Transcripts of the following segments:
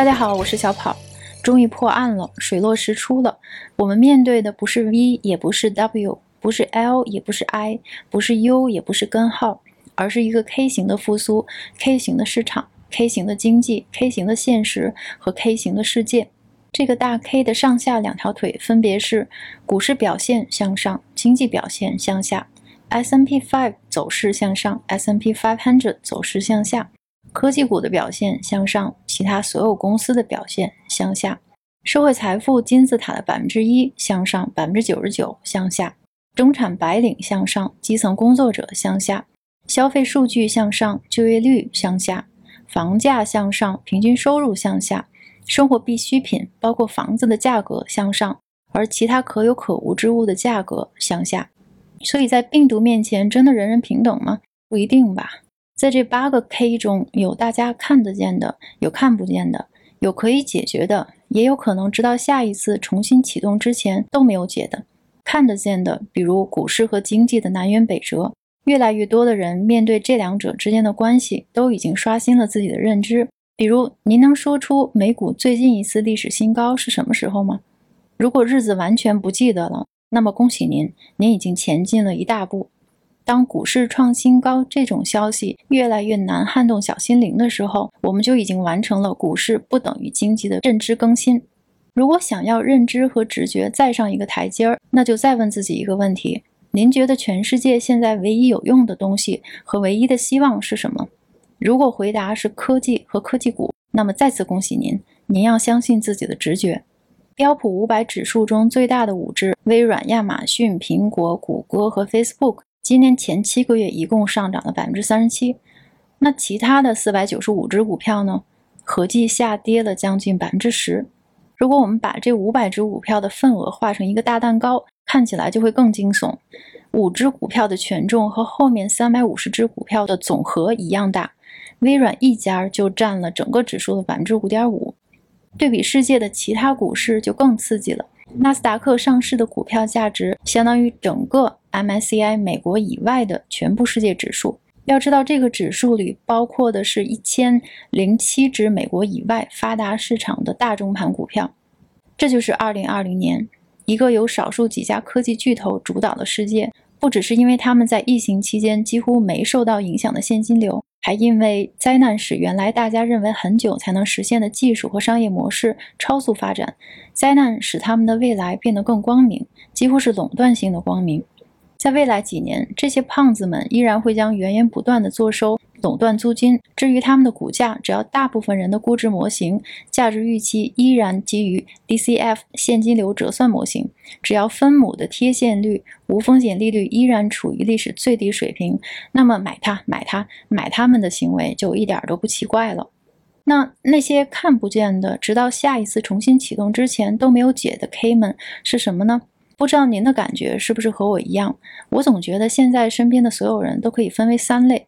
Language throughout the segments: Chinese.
大家好，我是小跑，终于破案了，水落石出了。我们面对的不是 V，也不是 W，不是 L，也不是 I，不是 U，也不是根号，而是一个 K 型的复苏，K 型的市场，K 型的经济，K 型的现实和 K 型的世界。这个大 K 的上下两条腿分别是股市表现向上，经济表现向下；S&P 5走势向上，S&P 500走势向下；科技股的表现向上，其他所有公司的表现向下；社会财富金字塔的百分之一向上，百分之九十九向下；中产白领向上，基层工作者向下；消费数据向上，就业率向下；房价向上，平均收入向下。生活必需品，包括房子的价格向上，而其他可有可无之物的价格向下。所以在病毒面前，真的人人平等吗？不一定吧。在这八个 K 中，有大家看得见的，有看不见的，有可以解决的，也有可能直到下一次重新启动之前都没有解的。看得见的，比如股市和经济的南辕北辙，越来越多的人面对这两者之间的关系，都已经刷新了自己的认知。比如，您能说出美股最近一次历史新高是什么时候吗？如果日子完全不记得了，那么恭喜您，您已经前进了一大步。当股市创新高这种消息越来越难撼动小心灵的时候，我们就已经完成了股市不等于经济的认知更新。如果想要认知和直觉再上一个台阶儿，那就再问自己一个问题：您觉得全世界现在唯一有用的东西和唯一的希望是什么？如果回答是科技和科技股，那么再次恭喜您，您要相信自己的直觉。标普五百指数中最大的五只，微软、亚马逊、苹果、谷歌和 Facebook，今年前七个月一共上涨了百分之三十七。那其他的四百九十五只股票呢？合计下跌了将近百分之十。如果我们把这五百只股票的份额画成一个大蛋糕，看起来就会更惊悚。五只股票的权重和后面三百五十只股票的总和一样大。微软一家就占了整个指数的百分之五点五，对比世界的其他股市就更刺激了。纳斯达克上市的股票价值相当于整个 MSCI 美国以外的全部世界指数。要知道，这个指数里包括的是一千零七只美国以外发达市场的大中盘股票。这就是二零二零年一个由少数几家科技巨头主导的世界。不只是因为他们在疫情期间几乎没受到影响的现金流。还因为灾难使原来大家认为很久才能实现的技术和商业模式超速发展，灾难使他们的未来变得更光明，几乎是垄断性的光明。在未来几年，这些胖子们依然会将源源不断的坐收。垄断租金。至于他们的股价，只要大部分人的估值模型价值预期依然基于 DCF 现金流折算模型，只要分母的贴现率、无风险利率依然处于历史最低水平，那么买它、买它、买它们的行为就一点都不奇怪了。那那些看不见的，直到下一次重新启动之前都没有解的 K 们是什么呢？不知道您的感觉是不是和我一样？我总觉得现在身边的所有人都可以分为三类。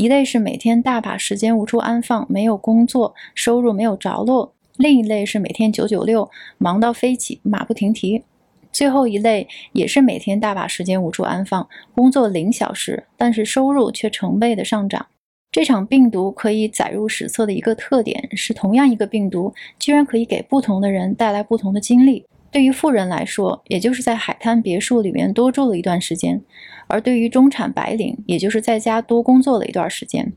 一类是每天大把时间无处安放，没有工作，收入没有着落；另一类是每天九九六，忙到飞起，马不停蹄；最后一类也是每天大把时间无处安放，工作零小时，但是收入却成倍的上涨。这场病毒可以载入史册的一个特点是，同样一个病毒，居然可以给不同的人带来不同的经历。对于富人来说，也就是在海滩别墅里面多住了一段时间；而对于中产白领，也就是在家多工作了一段时间；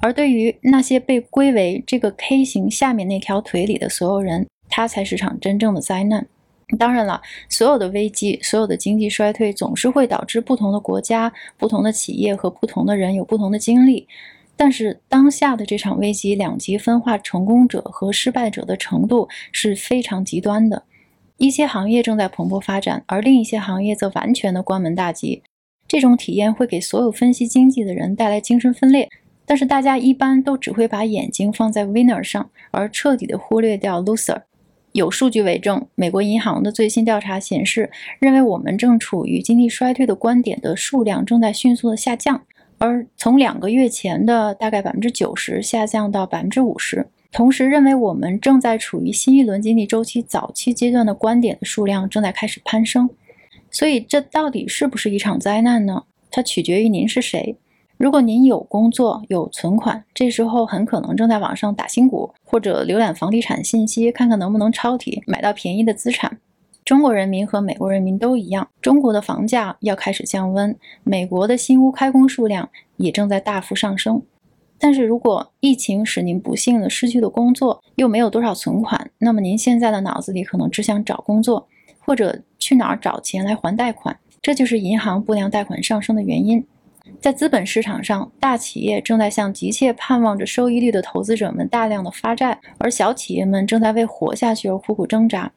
而对于那些被归为这个 K 型下面那条腿里的所有人，它才是场真正的灾难。当然了，所有的危机、所有的经济衰退，总是会导致不同的国家、不同的企业和不同的人有不同的经历。但是当下的这场危机，两极分化，成功者和失败者的程度是非常极端的。一些行业正在蓬勃发展，而另一些行业则完全的关门大吉。这种体验会给所有分析经济的人带来精神分裂。但是大家一般都只会把眼睛放在 winner 上，而彻底的忽略掉 loser。有数据为证，美国银行的最新调查显示，认为我们正处于经济衰退的观点的数量正在迅速的下降，而从两个月前的大概百分之九十下降到百分之五十。同时认为我们正在处于新一轮经济周期早期阶段的观点的数量正在开始攀升，所以这到底是不是一场灾难呢？它取决于您是谁。如果您有工作有存款，这时候很可能正在网上打新股，或者浏览房地产信息，看看能不能抄底买到便宜的资产。中国人民和美国人民都一样，中国的房价要开始降温，美国的新屋开工数量也正在大幅上升。但是如果疫情使您不幸的失去了工作，又没有多少存款，那么您现在的脑子里可能只想找工作，或者去哪儿找钱来还贷款，这就是银行不良贷款上升的原因。在资本市场上，大企业正在向急切盼望着收益率的投资者们大量的发债，而小企业们正在为活下去而苦苦挣扎。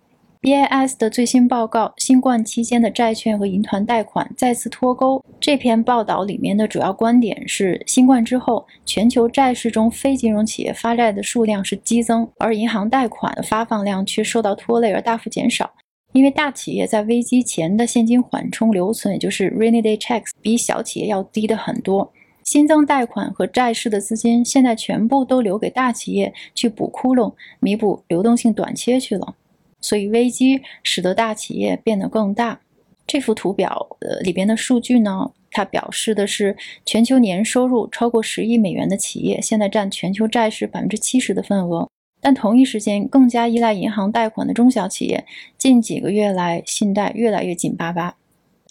BIS 的最新报告《新冠期间的债券和银团贷款再次脱钩》这篇报道里面的主要观点是：新冠之后，全球债市中非金融企业发债的数量是激增，而银行贷款的发放量却受到拖累而大幅减少。因为大企业在危机前的现金缓冲留存，也就是 rainy day checks，比小企业要低的很多。新增贷款和债市的资金现在全部都留给大企业去补窟窿、弥补流动性短缺去了。所以危机使得大企业变得更大。这幅图表呃里边的数据呢，它表示的是全球年收入超过十亿美元的企业现在占全球债市百分之七十的份额。但同一时间，更加依赖银行贷款的中小企业近几个月来信贷越来越紧巴巴。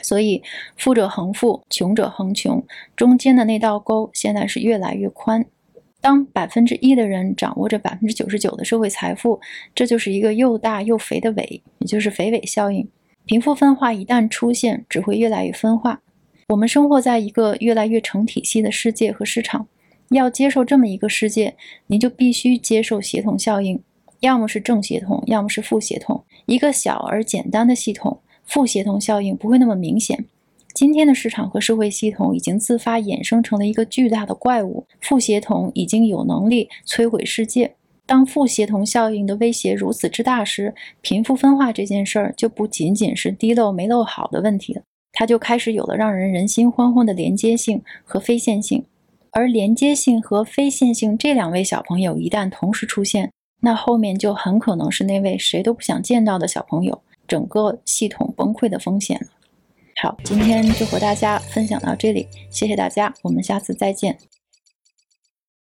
所以富者恒富，穷者恒穷，中间的那道沟现在是越来越宽。当百分之一的人掌握着百分之九十九的社会财富，这就是一个又大又肥的尾，也就是肥尾效应。贫富分化一旦出现，只会越来越分化。我们生活在一个越来越成体系的世界和市场，要接受这么一个世界，您就必须接受协同效应，要么是正协同，要么是负协同。一个小而简单的系统，负协同效应不会那么明显。今天的市场和社会系统已经自发衍生成了一个巨大的怪物，负协同已经有能力摧毁世界。当负协同效应的威胁如此之大时，贫富分化这件事儿就不仅仅是滴漏没漏好的问题了，它就开始有了让人人心惶惶的连接性和非线性。而连接性和非线性这两位小朋友一旦同时出现，那后面就很可能是那位谁都不想见到的小朋友整个系统崩溃的风险了。好，今天就和大家分享到这里，谢谢大家，我们下次再见。